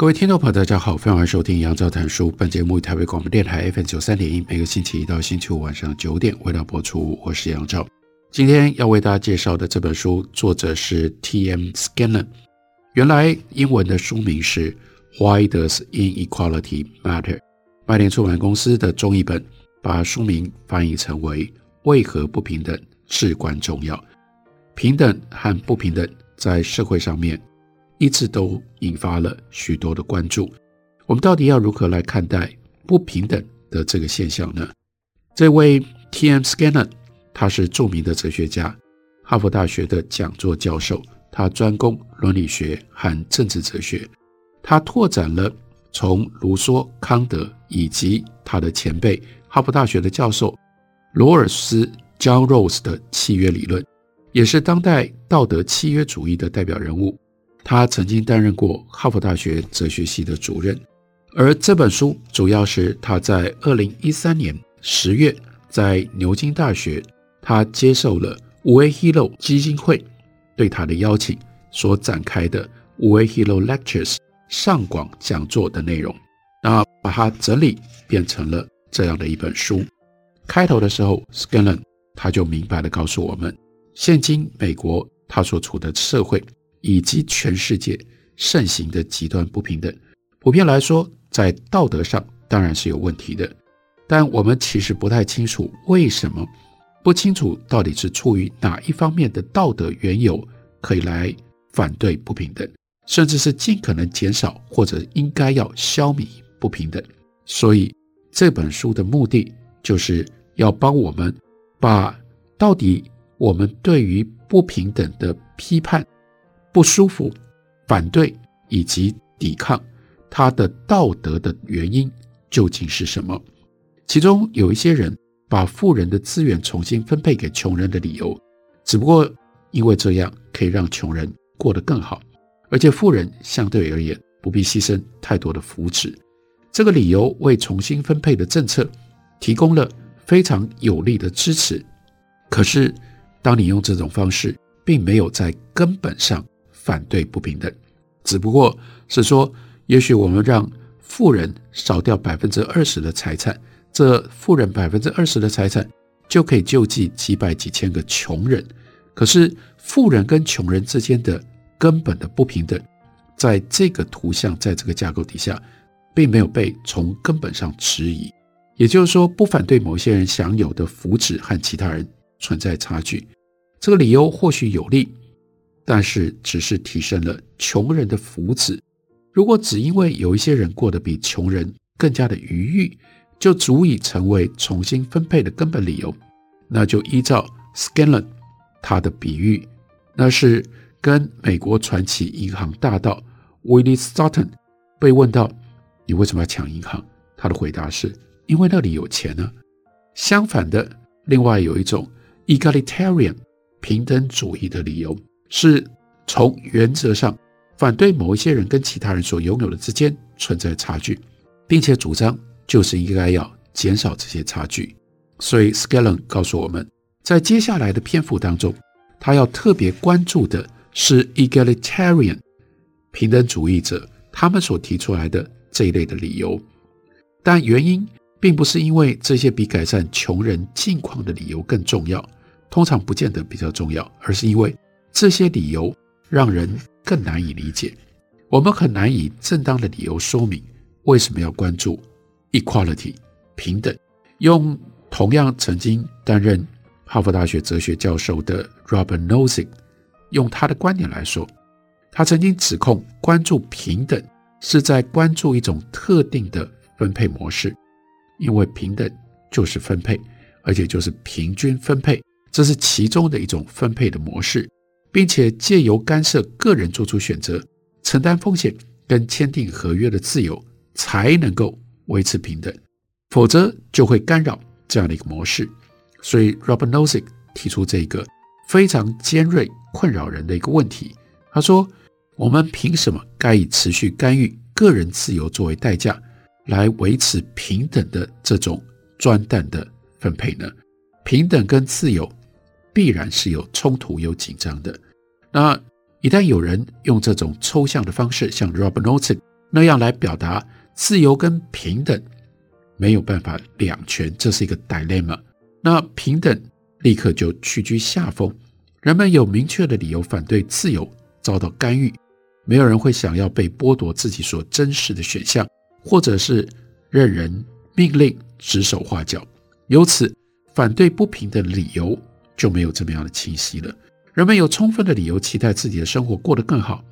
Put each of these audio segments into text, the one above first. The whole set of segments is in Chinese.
各位听众朋友，大家好，欢迎收听杨照谈书。本节目以台北广播电台 FM 九三点一，每个星期一到星期五晚上九点为大家播出。我是杨照。今天要为大家介绍的这本书，作者是 T.M. Scanlon。原来英文的书名是 Why Does Inequality Matter？麦田出版公司的中译本把书名翻译成为为何不平等至关重要？平等和不平等在社会上面。一直都引发了许多的关注。我们到底要如何来看待不平等的这个现象呢？这位 T.M. Scanlon，他是著名的哲学家，哈佛大学的讲座教授，他专攻伦理学和政治哲学。他拓展了从卢梭、康德以及他的前辈哈佛大学的教授罗尔斯 John Rawls 的契约理论，也是当代道德契约主义的代表人物。他曾经担任过哈佛大学哲学系的主任，而这本书主要是他在二零一三年十月在牛津大学，他接受了五 A Hero 基金会对他的邀请所展开的五 A Hero Lectures 上广讲座的内容，那把它整理变成了这样的一本书。开头的时候，Scanlon 他就明白地告诉我们，现今美国他所处的社会。以及全世界盛行的极端不平等，普遍来说，在道德上当然是有问题的，但我们其实不太清楚为什么，不清楚到底是出于哪一方面的道德缘由，可以来反对不平等，甚至是尽可能减少或者应该要消弭不平等。所以这本书的目的就是要帮我们把到底我们对于不平等的批判。不舒服、反对以及抵抗，他的道德的原因究竟是什么？其中有一些人把富人的资源重新分配给穷人的理由，只不过因为这样可以让穷人过得更好，而且富人相对而言不必牺牲太多的福祉。这个理由为重新分配的政策提供了非常有力的支持。可是，当你用这种方式，并没有在根本上。反对不平等，只不过是说，也许我们让富人少掉百分之二十的财产，这富人百分之二十的财产就可以救济几百几千个穷人。可是，富人跟穷人之间的根本的不平等，在这个图像，在这个架构底下，并没有被从根本上质疑。也就是说，不反对某些人享有的福祉和其他人存在差距，这个理由或许有利。但是，只是提升了穷人的福祉。如果只因为有一些人过得比穷人更加的愉悦，就足以成为重新分配的根本理由，那就依照 Scanlon 他的比喻，那是跟美国传奇银行大盗 Willie Sutton 被问到你为什么要抢银行，他的回答是因为那里有钱呢。相反的，另外有一种 egalitarian 平等主义的理由。是从原则上反对某一些人跟其他人所拥有的之间存在差距，并且主张就是应该要减少这些差距。所以 Scanlon 告诉我们，在接下来的篇幅当中，他要特别关注的是 egalitarian 平等主义者他们所提出来的这一类的理由，但原因并不是因为这些比改善穷人境况的理由更重要，通常不见得比较重要，而是因为。这些理由让人更难以理解，我们很难以正当的理由说明为什么要关注 equality 平等。用同样曾经担任哈佛大学哲学教授的 Robert Nozick 用他的观点来说，他曾经指控关注平等是在关注一种特定的分配模式，因为平等就是分配，而且就是平均分配，这是其中的一种分配的模式。并且借由干涉个人做出选择、承担风险跟签订合约的自由，才能够维持平等，否则就会干扰这样的一个模式。所以，Robert Nozick 提出这个非常尖锐、困扰人的一个问题。他说：“我们凭什么该以持续干预个人自由作为代价，来维持平等的这种专断的分配呢？平等跟自由必然是有冲突、有紧张的。那一旦有人用这种抽象的方式，像 Robert Nozick 那样来表达自由跟平等没有办法两全，这是一个 dilemma。那平等立刻就屈居下风，人们有明确的理由反对自由遭到干预，没有人会想要被剥夺自己所珍视的选项，或者是任人命令指手画脚。由此，反对不平等的理由就没有这么样的清晰了。人们有充分的理由期待自己的生活过得更好，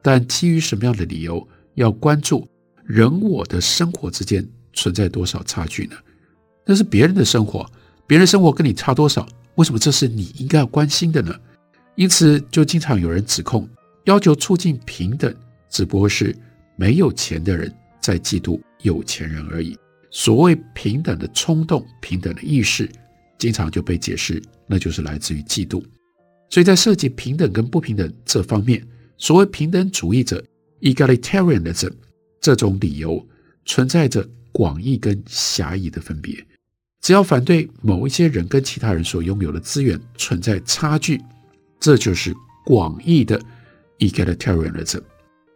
但基于什么样的理由要关注人我的生活之间存在多少差距呢？那是别人的生活。别人生活跟你差多少？为什么这是你应该要关心的呢？因此，就经常有人指控，要求促进平等，只不过是没有钱的人在嫉妒有钱人而已。所谓平等的冲动、平等的意识，经常就被解释，那就是来自于嫉妒。所以在涉及平等跟不平等这方面，所谓平等主义者 （egalitarianism） 这种理由，存在着广义跟狭义的分别。只要反对某一些人跟其他人所拥有的资源存在差距，这就是广义的 egalitarianism。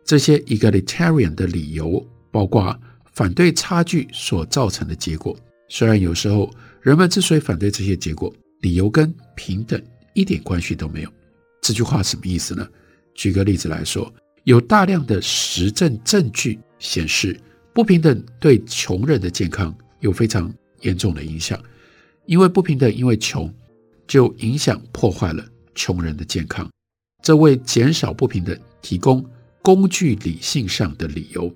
这些 egalitarian 的理由包括反对差距所造成的结果。虽然有时候人们之所以反对这些结果，理由跟平等一点关系都没有。这句话什么意思呢？举个例子来说，有大量的实证证据显示，不平等对穷人的健康有非常严重的影响，因为不平等，因为穷，就影响破坏了穷人的健康。这为减少不平等提供工具理性上的理由。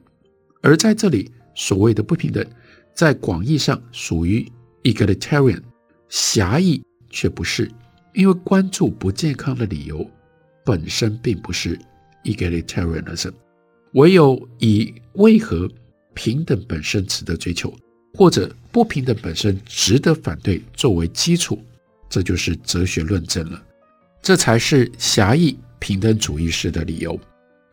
而在这里，所谓的不平等，在广义上属于 egalitarian，狭义却不是，因为关注不健康的理由本身并不是 egalitarianism。唯有以为何平等本身值得追求，或者不平等本身值得反对作为基础，这就是哲学论证了。这才是狭义平等主义式的理由。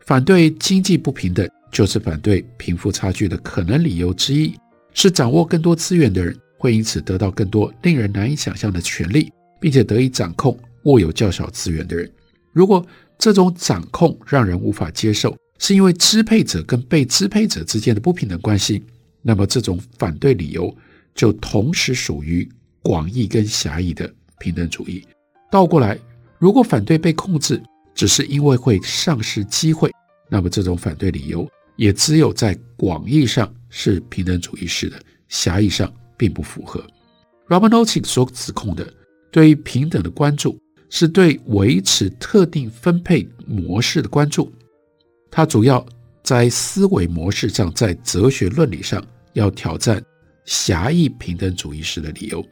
反对经济不平等，就是反对贫富差距的可能理由之一。是掌握更多资源的人会因此得到更多令人难以想象的权利，并且得以掌控握有较少资源的人。如果这种掌控让人无法接受，是因为支配者跟被支配者之间的不平等关系。那么，这种反对理由就同时属于广义跟狭义的平等主义。倒过来，如果反对被控制只是因为会丧失机会，那么这种反对理由也只有在广义上是平等主义式的，狭义上并不符合。Robert Nozick 所指控的对于平等的关注，是对维持特定分配模式的关注，它主要。在思维模式上，在哲学论理上，要挑战狭义平等主义式的理由。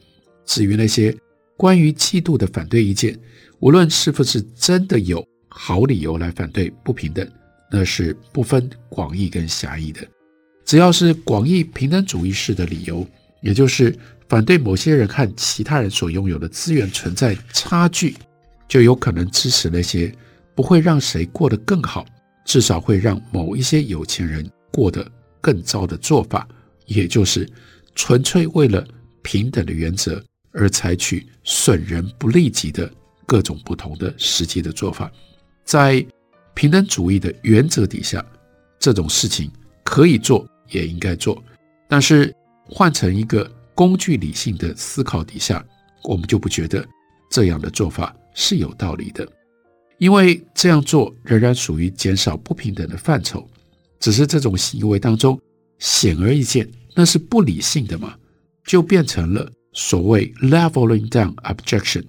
至于那些关于嫉妒的反对意见，无论是不是真的有好理由来反对不平等，那是不分广义跟狭义的。只要是广义平等主义式的理由，也就是反对某些人和其他人所拥有的资源存在差距，就有可能支持那些不会让谁过得更好。至少会让某一些有钱人过得更糟的做法，也就是纯粹为了平等的原则而采取损人不利己的各种不同的实际的做法。在平等主义的原则底下，这种事情可以做，也应该做。但是换成一个工具理性的思考底下，我们就不觉得这样的做法是有道理的。因为这样做仍然属于减少不平等的范畴，只是这种行为当中显而易见，那是不理性的嘛，就变成了所谓 leveling down objection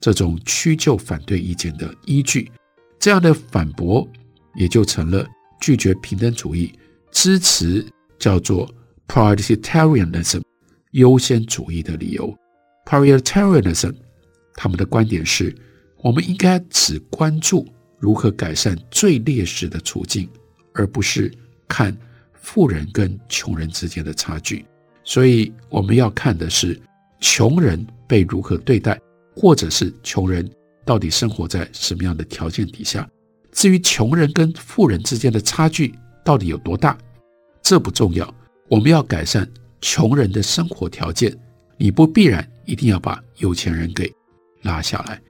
这种屈就反对意见的依据。这样的反驳也就成了拒绝平等主义、支持叫做 prioritarianism 优先主义的理由。prioritarianism 他们的观点是。我们应该只关注如何改善最劣势的处境，而不是看富人跟穷人之间的差距。所以我们要看的是穷人被如何对待，或者是穷人到底生活在什么样的条件底下。至于穷人跟富人之间的差距到底有多大，这不重要。我们要改善穷人的生活条件，你不必然一定要把有钱人给拉下来。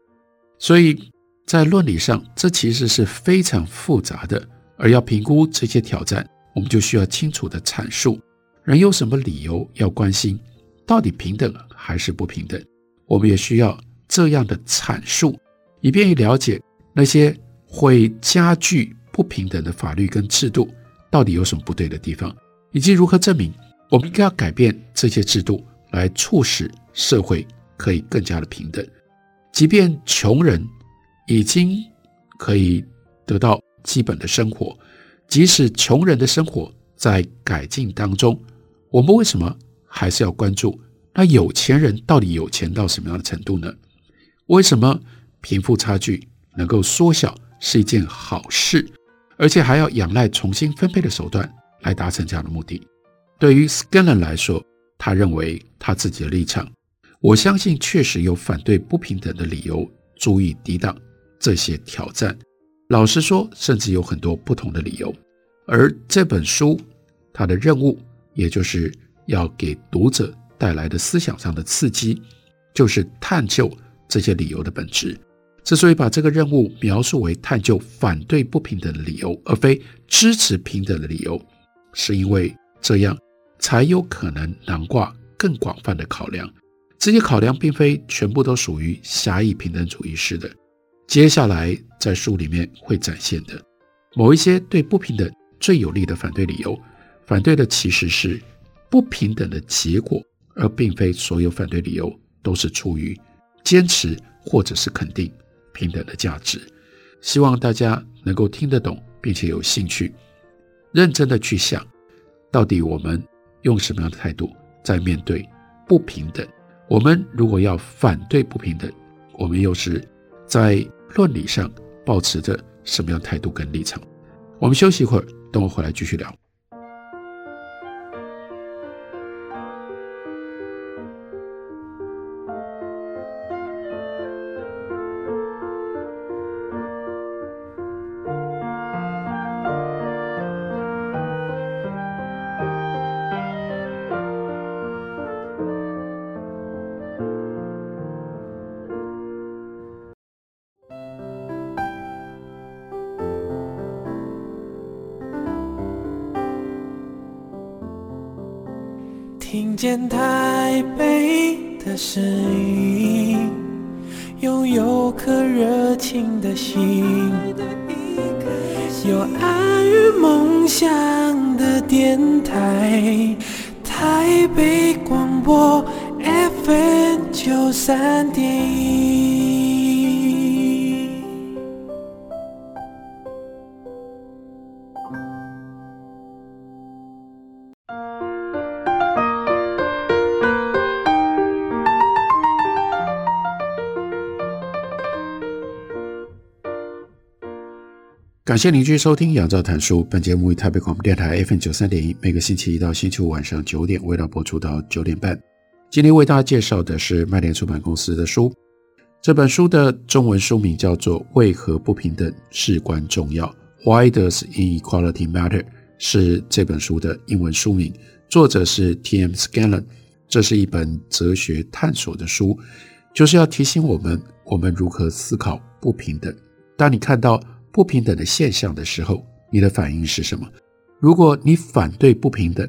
所以在论理上，这其实是非常复杂的。而要评估这些挑战，我们就需要清楚地阐述。人有什么理由要关心？到底平等还是不平等？我们也需要这样的阐述，以便于了解那些会加剧不平等的法律跟制度到底有什么不对的地方，以及如何证明我们应该要改变这些制度，来促使社会可以更加的平等。即便穷人已经可以得到基本的生活，即使穷人的生活在改进当中。我们为什么还是要关注那有钱人到底有钱到什么样的程度呢？为什么贫富差距能够缩小是一件好事，而且还要仰赖重新分配的手段来达成这样的目的？对于 Scanlon 来说，他认为他自己的立场，我相信确实有反对不平等的理由，足以抵挡这些挑战。老实说，甚至有很多不同的理由。而这本书，它的任务。也就是要给读者带来的思想上的刺激，就是探究这些理由的本质。之所以把这个任务描述为探究反对不平等的理由，而非支持平等的理由，是因为这样才有可能囊括更广泛的考量。这些考量并非全部都属于狭义平等主义式的。接下来在书里面会展现的某一些对不平等最有力的反对理由。反对的其实是不平等的结果，而并非所有反对理由都是出于坚持或者是肯定平等的价值。希望大家能够听得懂，并且有兴趣，认真的去想，到底我们用什么样的态度在面对不平等？我们如果要反对不平等，我们又是在论理上保持着什么样态度跟立场？我们休息一会儿，等我回来继续聊。北广播 FM 九三点感谢您继续收听《杨照谈书》。本节目于台北广播电台 FM 九三点一，每个星期一到星期五晚上九点，为大家播出到九点半。今天为大家介绍的是麦田出版公司的书。这本书的中文书名叫做《为何不平等至关重要》（Why Does Inequality Matter），是这本书的英文书名。作者是 T.M. Scanlon。这是一本哲学探索的书，就是要提醒我们，我们如何思考不平等。当你看到不平等的现象的时候，你的反应是什么？如果你反对不平等，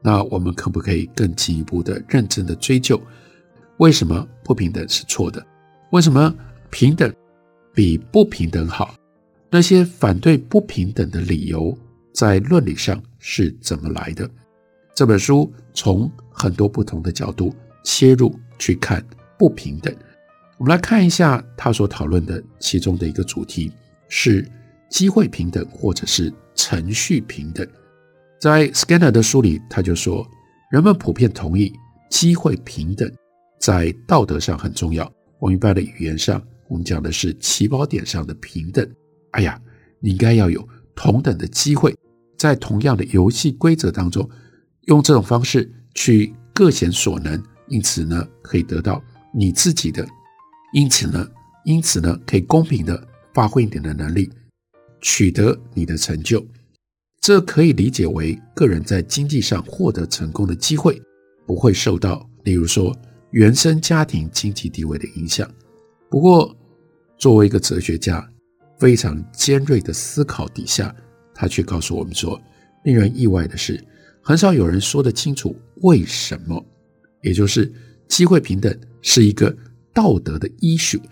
那我们可不可以更进一步的认真的追究，为什么不平等是错的？为什么平等比不平等好？那些反对不平等的理由在论理上是怎么来的？这本书从很多不同的角度切入去看不平等。我们来看一下他所讨论的其中的一个主题。是机会平等，或者是程序平等。在 Scanner 的书里，他就说，人们普遍同意机会平等在道德上很重要。我们一般的语言上我们讲的是起跑点上的平等。哎呀，你应该要有同等的机会，在同样的游戏规则当中，用这种方式去各显所能，因此呢，可以得到你自己的，因此呢，因此呢，可以公平的发挥你的能力，取得你的成就。这可以理解为个人在经济上获得成功的机会，不会受到，例如说原生家庭经济地位的影响。不过，作为一个哲学家，非常尖锐的思考底下，他却告诉我们说，令人意外的是，很少有人说得清楚为什么，也就是机会平等是一个道德的 issue，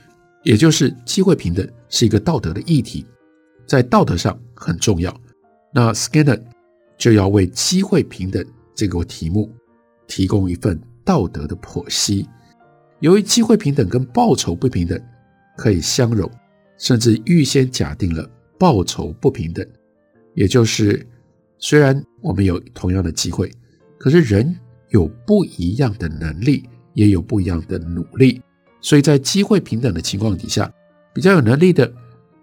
也就是机会平等是一个道德的议题，在道德上很重要。那 Skinner 就要为机会平等这个题目提供一份道德的剖析。由于机会平等跟报酬不平等可以相容。甚至预先假定了报酬不平等，也就是虽然我们有同样的机会，可是人有不一样的能力，也有不一样的努力，所以在机会平等的情况底下，比较有能力的、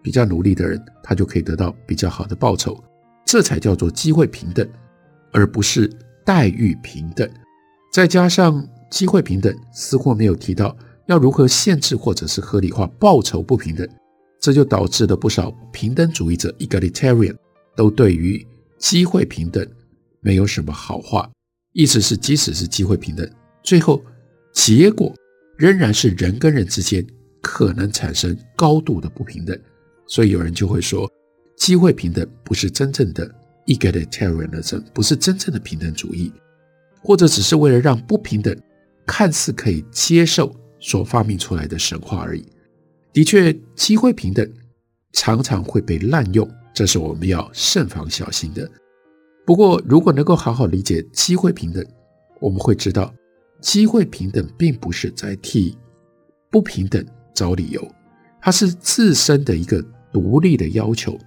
比较努力的人，他就可以得到比较好的报酬，这才叫做机会平等，而不是待遇平等。再加上机会平等似乎没有提到要如何限制或者是合理化报酬不平等。这就导致了不少平等主义者 （egalitarian） 都对于机会平等没有什么好话。意思是，即使是机会平等，最后结果仍然是人跟人之间可能产生高度的不平等。所以有人就会说，机会平等不是真正的 egalitarianism，不是真正的平等主义，或者只是为了让不平等看似可以接受所发明出来的神话而已。的确，机会平等常常会被滥用，这是我们要慎防小心的。不过，如果能够好好理解机会平等，我们会知道，机会平等并不是在替不平等找理由，它是自身的一个独立的要求。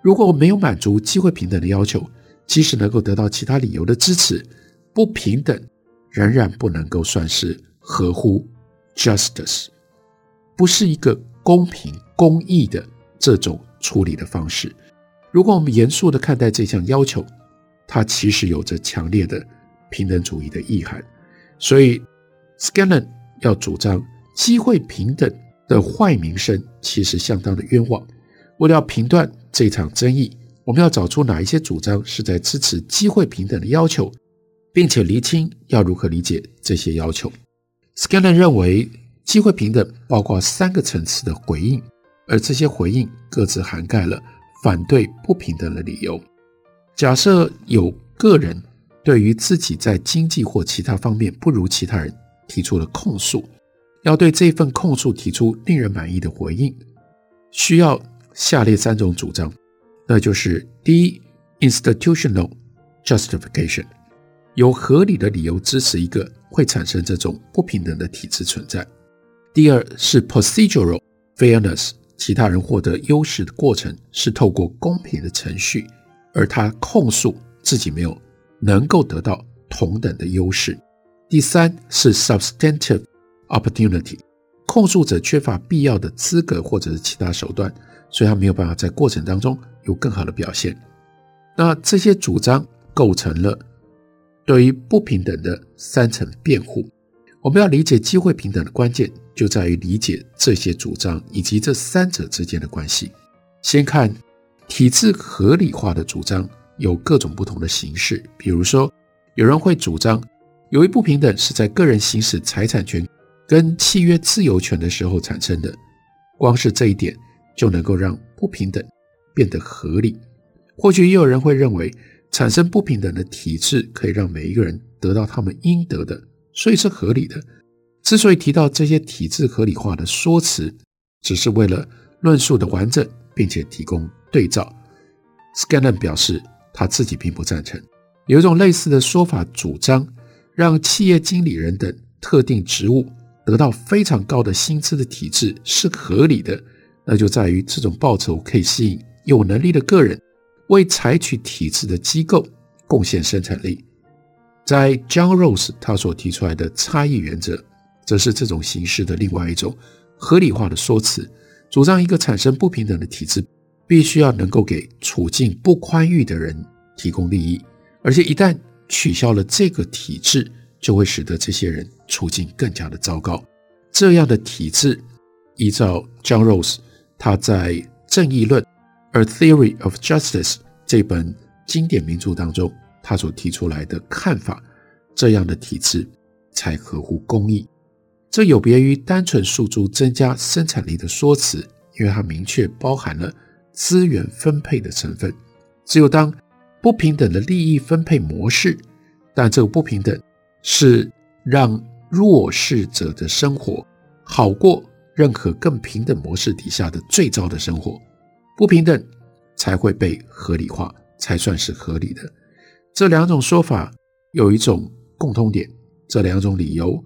如果我没有满足机会平等的要求，即使能够得到其他理由的支持，不平等仍然不能够算是合乎 justice。不是一个公平公义的这种处理的方式。如果我们严肃地看待这项要求，它其实有着强烈的平等主义的意涵。所以，Scanlon 要主张机会平等的坏名声其实相当的冤枉。为了要评断这场争议，我们要找出哪一些主张是在支持机会平等的要求，并且厘清要如何理解这些要求。Scanlon 认为。机会平等包括三个层次的回应，而这些回应各自涵盖了反对不平等的理由。假设有个人对于自己在经济或其他方面不如其他人提出了控诉，要对这份控诉提出令人满意的回应，需要下列三种主张，那就是：第一，institutional justification，有合理的理由支持一个会产生这种不平等的体制存在。第二是 procedural fairness，其他人获得优势的过程是透过公平的程序，而他控诉自己没有能够得到同等的优势。第三是 substantive opportunity，控诉者缺乏必要的资格或者是其他手段，所以他没有办法在过程当中有更好的表现。那这些主张构成了对于不平等的三层辩护。我们要理解机会平等的关键，就在于理解这些主张以及这三者之间的关系。先看体制合理化的主张，有各种不同的形式。比如说，有人会主张，由于不平等是在个人行使财产权跟契约自由权的时候产生的，光是这一点就能够让不平等变得合理。或许也有人会认为，产生不平等的体制可以让每一个人得到他们应得的。所以是合理的。之所以提到这些体制合理化的说辞，只是为了论述的完整，并且提供对照。Scanlon 表示他自己并不赞成。有一种类似的说法，主张让企业经理人等特定职务得到非常高的薪资的体制是合理的，那就在于这种报酬可以吸引有能力的个人为采取体制的机构贡献生产力。在 John Rose 他所提出来的差异原则，则是这种形式的另外一种合理化的说辞，主张一个产生不平等的体制，必须要能够给处境不宽裕的人提供利益，而且一旦取消了这个体制，就会使得这些人处境更加的糟糕。这样的体制，依照 John Rawls 他在《正义论》（A Theory of Justice） 这本经典名著当中，他所提出来的看法，这样的体制才合乎公义。这有别于单纯诉诸增加生产力的说辞，因为它明确包含了资源分配的成分。只有当不平等的利益分配模式，但这个不平等是让弱势者的生活好过任何更平等模式底下的最糟的生活，不平等才会被合理化，才算是合理的。这两种说法有一种共通点，这两种理由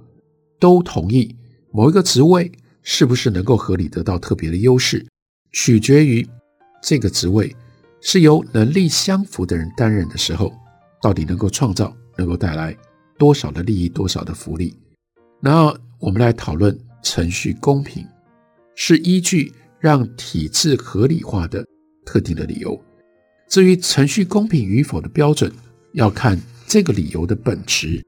都同意某一个职位是不是能够合理得到特别的优势，取决于这个职位是由能力相符的人担任的时候，到底能够创造、能够带来多少的利益、多少的福利。然后我们来讨论程序公平，是依据让体制合理化的特定的理由。至于程序公平与否的标准，要看这个理由的本质。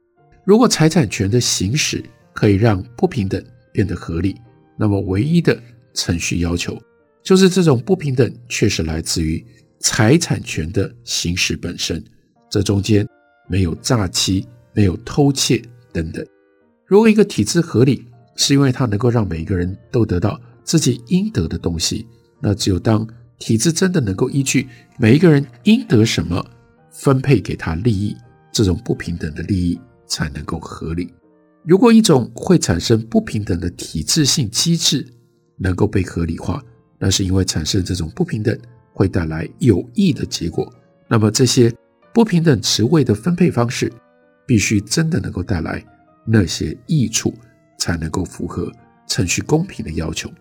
如果财产权的行使可以让不平等变得合理，那么唯一的程序要求就是这种不平等确实来自于财产权的行使本身，这中间没有诈欺、没有偷窃等等。如果一个体制合理，是因为它能够让每一个人都得到自己应得的东西，那只有当体制真的能够依据每一个人应得什么分配给他利益，这种不平等的利益才能够合理。如果一种会产生不平等的体制性机制能够被合理化，那是因为产生这种不平等会带来有益的结果。那么这些不平等职位的分配方式必须真的能够带来。那些益处才能够符合程序公平的要求。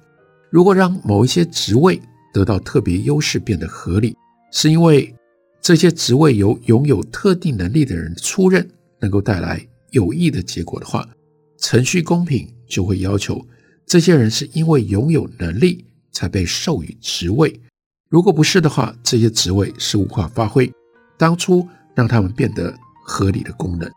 如果让某一些职位得到特别优势变得合理，是因为这些职位由拥有特定能力的人出任，能够带来有益的结果的话，程序公平就会要求这些人是因为拥有能力才被授予职位。如果不是的话，这些职位是无法发挥当初让他们变得合理的功能。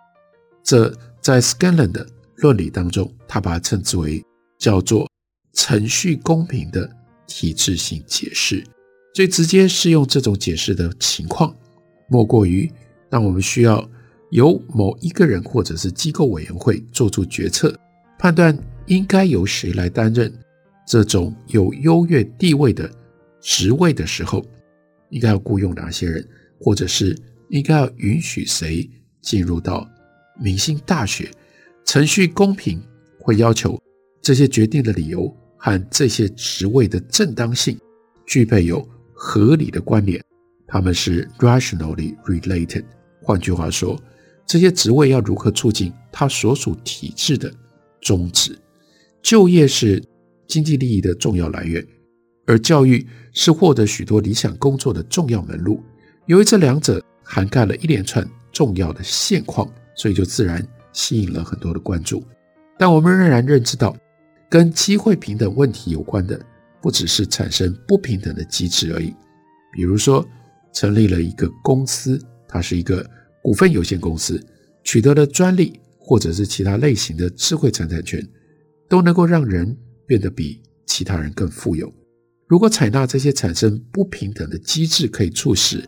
这。在 Scanlon 的论理当中，他把它称之为叫做程序公平的体制性解释。最直接适用这种解释的情况，莫过于当我们需要由某一个人或者是机构委员会做出决策，判断应该由谁来担任这种有优越地位的职位的时候，应该要雇佣哪些人，或者是应该要允许谁进入到。明星大学程序公平会要求这些决定的理由和这些职位的正当性具备有合理的关联，他们是 rationally related。换句话说，这些职位要如何促进他所属体制的宗旨？就业是经济利益的重要来源，而教育是获得许多理想工作的重要门路。由于这两者涵盖了一连串重要的现况。所以就自然吸引了很多的关注，但我们仍然认知到，跟机会平等问题有关的不只是产生不平等的机制而已。比如说，成立了一个公司，它是一个股份有限公司，取得了专利或者是其他类型的智慧财产权，都能够让人变得比其他人更富有。如果采纳这些产生不平等的机制，可以促使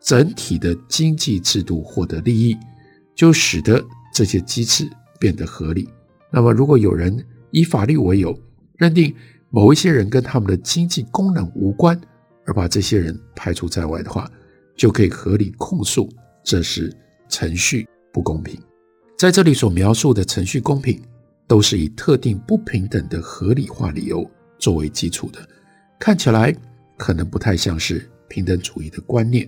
整体的经济制度获得利益。就使得这些机制变得合理。那么，如果有人以法律为由，认定某一些人跟他们的经济功能无关，而把这些人排除在外的话，就可以合理控诉这是程序不公平。在这里所描述的程序公平，都是以特定不平等的合理化理由作为基础的，看起来可能不太像是平等主义的观念。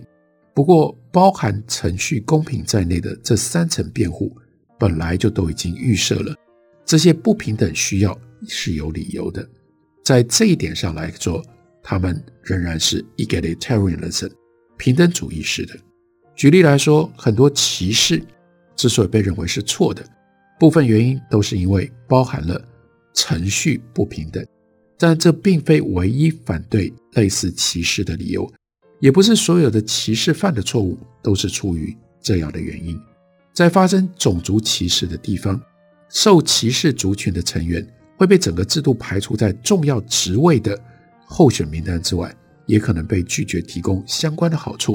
不过，包含程序公平在内的这三层辩护，本来就都已经预设了这些不平等需要是有理由的。在这一点上来说，他们仍然是 egalitarianism 平等主义式的。举例来说，很多歧视之所以被认为是错的，部分原因都是因为包含了程序不平等。但这并非唯一反对类似歧视的理由，也不是所有的歧视犯的错误都是出于这样的原因。在发生种族歧视的地方，受歧视族群的成员会被整个制度排除在重要职位的候选名单之外，也可能被拒绝提供相关的好处，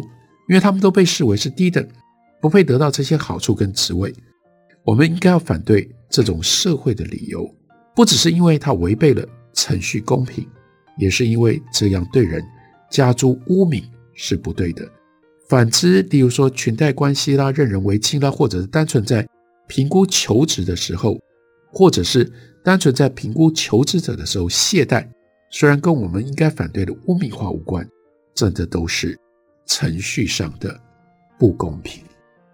因为他们都被视为是低等，不配得到这些好处跟职位。我们应该要反对这种社会的理由，不只是因为它违背了程序公平，也是因为这样对人加诸污名是不对的。反之，例如说裙带关系啦、任人唯亲啦，或者是单纯在评估求职的时候，或者是单纯在评估求职者的时候懈怠，虽然跟我们应该反对的污名化无关，真的都是程序上的不公平、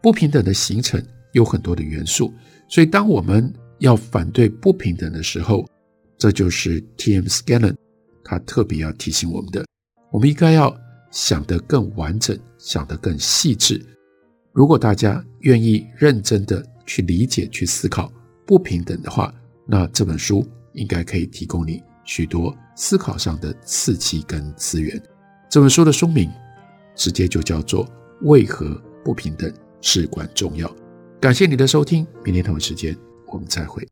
不平等的形成有很多的元素。所以，当我们要反对不平等的时候，这就是 T.M. Scanlon 他特别要提醒我们的，我们应该要。想得更完整，想得更细致。如果大家愿意认真的去理解、去思考不平等的话，那这本书应该可以提供你许多思考上的刺激跟资源。这本书的书名直接就叫做《为何不平等至关重要》。感谢你的收听，明天同一时间我们再会。